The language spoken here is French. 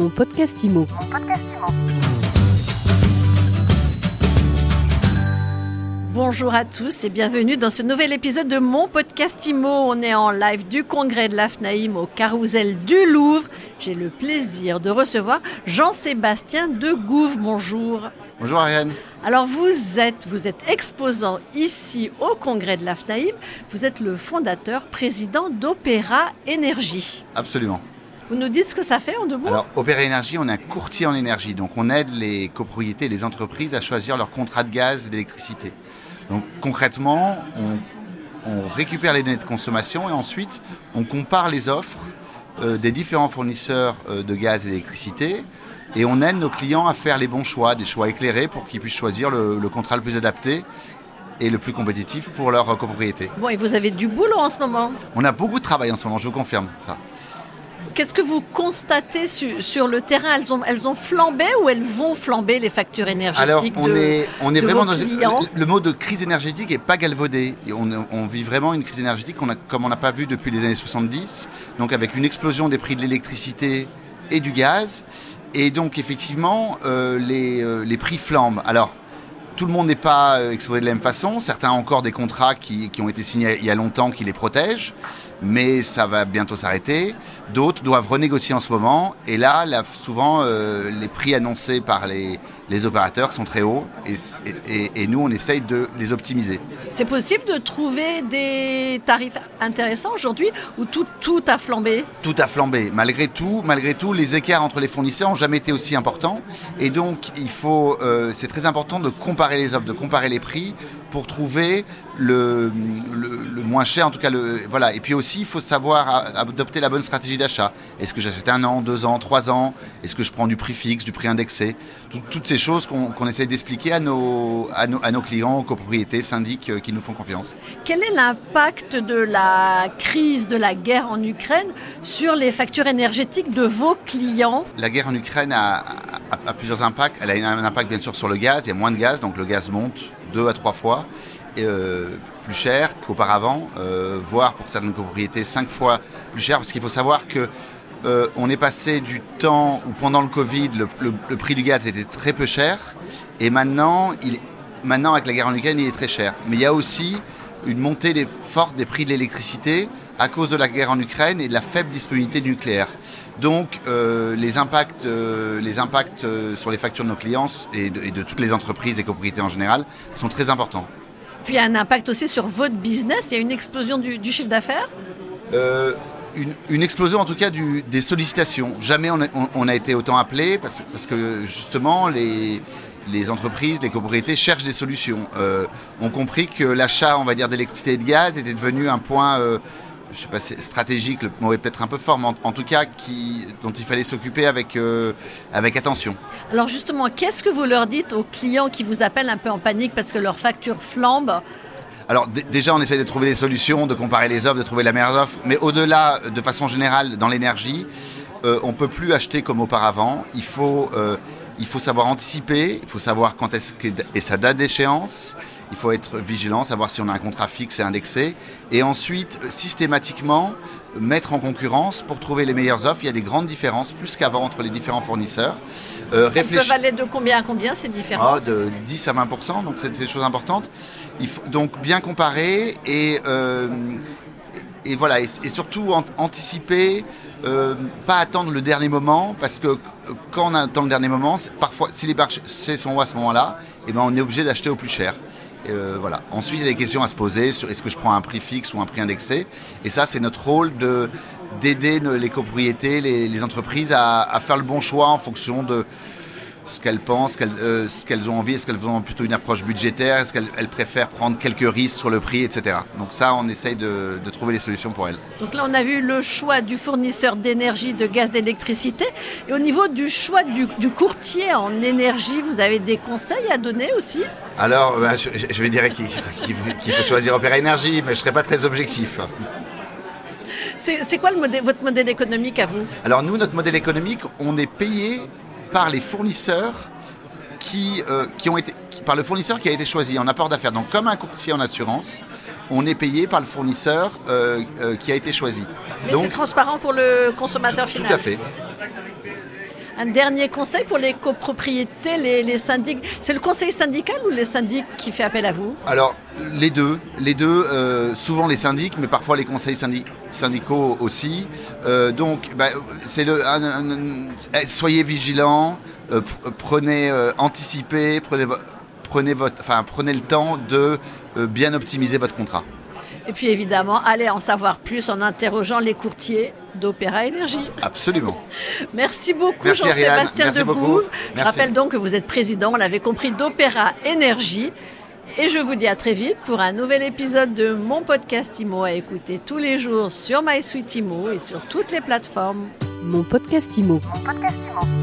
Mon podcast IMO. Bonjour à tous et bienvenue dans ce nouvel épisode de mon podcast IMO. On est en live du congrès de l'AFNAIM au Carousel du Louvre. J'ai le plaisir de recevoir Jean-Sébastien de Gouve. Bonjour. Bonjour Ariane. Alors vous êtes, vous êtes exposant ici au congrès de l'AFNAIM. Vous êtes le fondateur, président d'Opéra Énergie. Absolument. Vous nous dites ce que ça fait en deux mots Alors, Opéra Énergie, on est un courtier en énergie. Donc, on aide les copropriétés les entreprises à choisir leur contrat de gaz et d'électricité. Donc, concrètement, on, on récupère les données de consommation et ensuite, on compare les offres euh, des différents fournisseurs euh, de gaz et d'électricité et on aide nos clients à faire les bons choix, des choix éclairés pour qu'ils puissent choisir le, le contrat le plus adapté et le plus compétitif pour leur copropriété. Bon, et vous avez du boulot en ce moment? On a beaucoup de travail en ce moment, je vous confirme ça. Qu'est-ce que vous constatez su- sur le terrain? Elles ont, elles ont flambé ou elles vont flamber les factures énergétiques Alors, on de- est, on est vraiment dans le mot de crise énergétique est pas galvaudé. On, on vit vraiment une crise énergétique a, comme on n'a pas vu depuis les années 70. Donc, avec une explosion des prix de l'électricité et du gaz. Et donc, effectivement, euh, les, euh, les prix flambent. Alors, tout le monde n'est pas euh, exposé de la même façon. Certains ont encore des contrats qui, qui ont été signés il y a longtemps qui les protègent, mais ça va bientôt s'arrêter. D'autres doivent renégocier en ce moment. Et là, là souvent, euh, les prix annoncés par les, les opérateurs sont très hauts. Et, et- et nous, on essaye de les optimiser. C'est possible de trouver des tarifs intéressants aujourd'hui ou tout, tout a flambé? Tout a flambé. Malgré tout, malgré tout, les écarts entre les fournisseurs n'ont jamais été aussi importants. Et donc, il faut, euh, c'est très important de comparer les offres, de comparer les prix pour trouver le, le, le moins cher, en tout cas le voilà. Et puis aussi, il faut savoir adopter la bonne stratégie d'achat. Est-ce que j'achète un an, deux ans, trois ans? Est-ce que je prends du prix fixe, du prix indexé? Tout- Toutes ces choses qu'on qu'on essaie d'expliquer à nos, à, nos, à nos clients, aux copropriétés, syndics euh, qui nous font confiance. Quel est l'impact de la crise, de la guerre en Ukraine sur les factures énergétiques de vos clients? La guerre en Ukraine a, a- a plusieurs impacts. Elle a un impact bien sûr sur le gaz. Il y a moins de gaz, donc le gaz monte deux à trois fois euh, plus cher qu'auparavant, euh, voire pour certaines copropriétés cinq fois plus cher. Parce qu'il faut savoir que euh, on est passé du temps où pendant le Covid, le, prix du gaz était très peu cher, et maintenant, il, maintenant avec la guerre en Ukraine, il est très cher. Mais il y a aussi une montée forte des prix de l'électricité à cause de la guerre en Ukraine et de la faible disponibilité nucléaire. Donc euh, les impacts, euh, les impacts euh, sur les factures de nos clients et de, et de toutes les entreprises et copropriétés en général sont très importants. Puis il y a un impact aussi sur votre business, il y a une explosion du, du chiffre d'affaires? Une, une explosion en tout cas du, des sollicitations. Jamais on a, on- on a été autant appelé parce, parce que justement les, les entreprises, les copropriétés cherchent des solutions. Euh, ont compris que l'achat, on va dire, d'électricité et de gaz était devenu un point, euh, je sais pas, c'est stratégique, le mot est peut-être un peu fort, mais en, en tout cas qui, dont il fallait s'occuper avec, euh, avec attention. Alors justement, qu'est-ce que vous leur dites aux clients qui vous appellent un peu en panique parce que leurs factures flambent Alors déjà, on essaie de trouver des solutions, de comparer les offres, de trouver la meilleure offre. Mais au-delà, de façon générale, dans l'énergie, euh, on peut plus acheter comme auparavant. Il faut, euh, il faut savoir anticiper, il faut savoir quand est-ce que et sa date d'échéance. Il faut être vigilant, savoir si on a un contrat fixe et indexé. Et ensuite, systématiquement, mettre en concurrence pour trouver les meilleures offres. Il y a des grandes différences, plus qu'avant, entre les différents fournisseurs. Euh, Elles peuvent réfléchir- aller de combien à combien ces ah, différences de 10 à 20%, donc c'est c'est des choses importantes. Il faut donc bien comparer et, euh, et, et voilà, et, et surtout an- anticiper, euh, pas attendre le dernier moment, parce que euh, quand on attend le dernier moment, parfois, si les marchés sont à ce moment-là, eh ben, on est obligé d'acheter au plus cher. Euh, voilà. Ensuite, il y a des questions à se poser sur est-ce que je prends un prix fixe ou un prix indexé. Et ça, c'est notre rôle de d'aider les copropriétés, les, les entreprises à, à faire le bon choix en fonction de ce qu'elles pensent, euh, ce qu'elles ont envie, est-ce qu'elles ont plutôt une approche budgétaire, est-ce qu'elles elles préfèrent prendre quelques risques sur le prix, etc. Donc ça, on essaye de, de trouver les solutions pour elles. Donc là, on a vu le choix du fournisseur d'énergie, de gaz, d'électricité. Et au niveau du choix du, du courtier en énergie, vous avez des conseils à donner aussi? Alors, bah, je, je vais dire qu'il faut choisir Opéra Énergie, mais je ne serai pas très objectif. C'est c'est quoi le modèle- votre modèle économique à vous? Alors nous, notre modèle économique, on est payé par les fournisseurs qui, euh, qui ont été, qui- par le fournisseur qui a été choisi en apport d'affaires. Donc comme un courtier en assurance, on est payé par le fournisseur euh, euh, qui a été choisi. Mais c'est transparent pour le consommateur tout final. à fait. Un dernier conseil pour les copropriétés, les, les syndics. C'est le conseil syndical ou les syndics qui fait appel à vous? Alors, les deux. Les deux, souvent les syndics, mais parfois les conseils syndic- syndicaux aussi. Euh, donc, bah, c'est le, un- un- un- soyez vigilants, euh, pr- prenez, euh, anticipez, prenez, vo- prenez, votre, enfin, prenez le temps de bien optimiser votre contrat. Et puis évidemment, allez en savoir plus en interrogeant les courtiers d'Opéra Énergie. Absolument. Merci beaucoup. Jean-Sébastien Debouve. Je rappelle donc que vous êtes président, on l'avait compris, d'Opéra Énergie. Et je vous dis à très vite pour un nouvel épisode de mon podcast IMO à écouter tous les jours sur MySuite IMO et sur toutes les plateformes. Mon podcast IMO. Mon podcast Imo.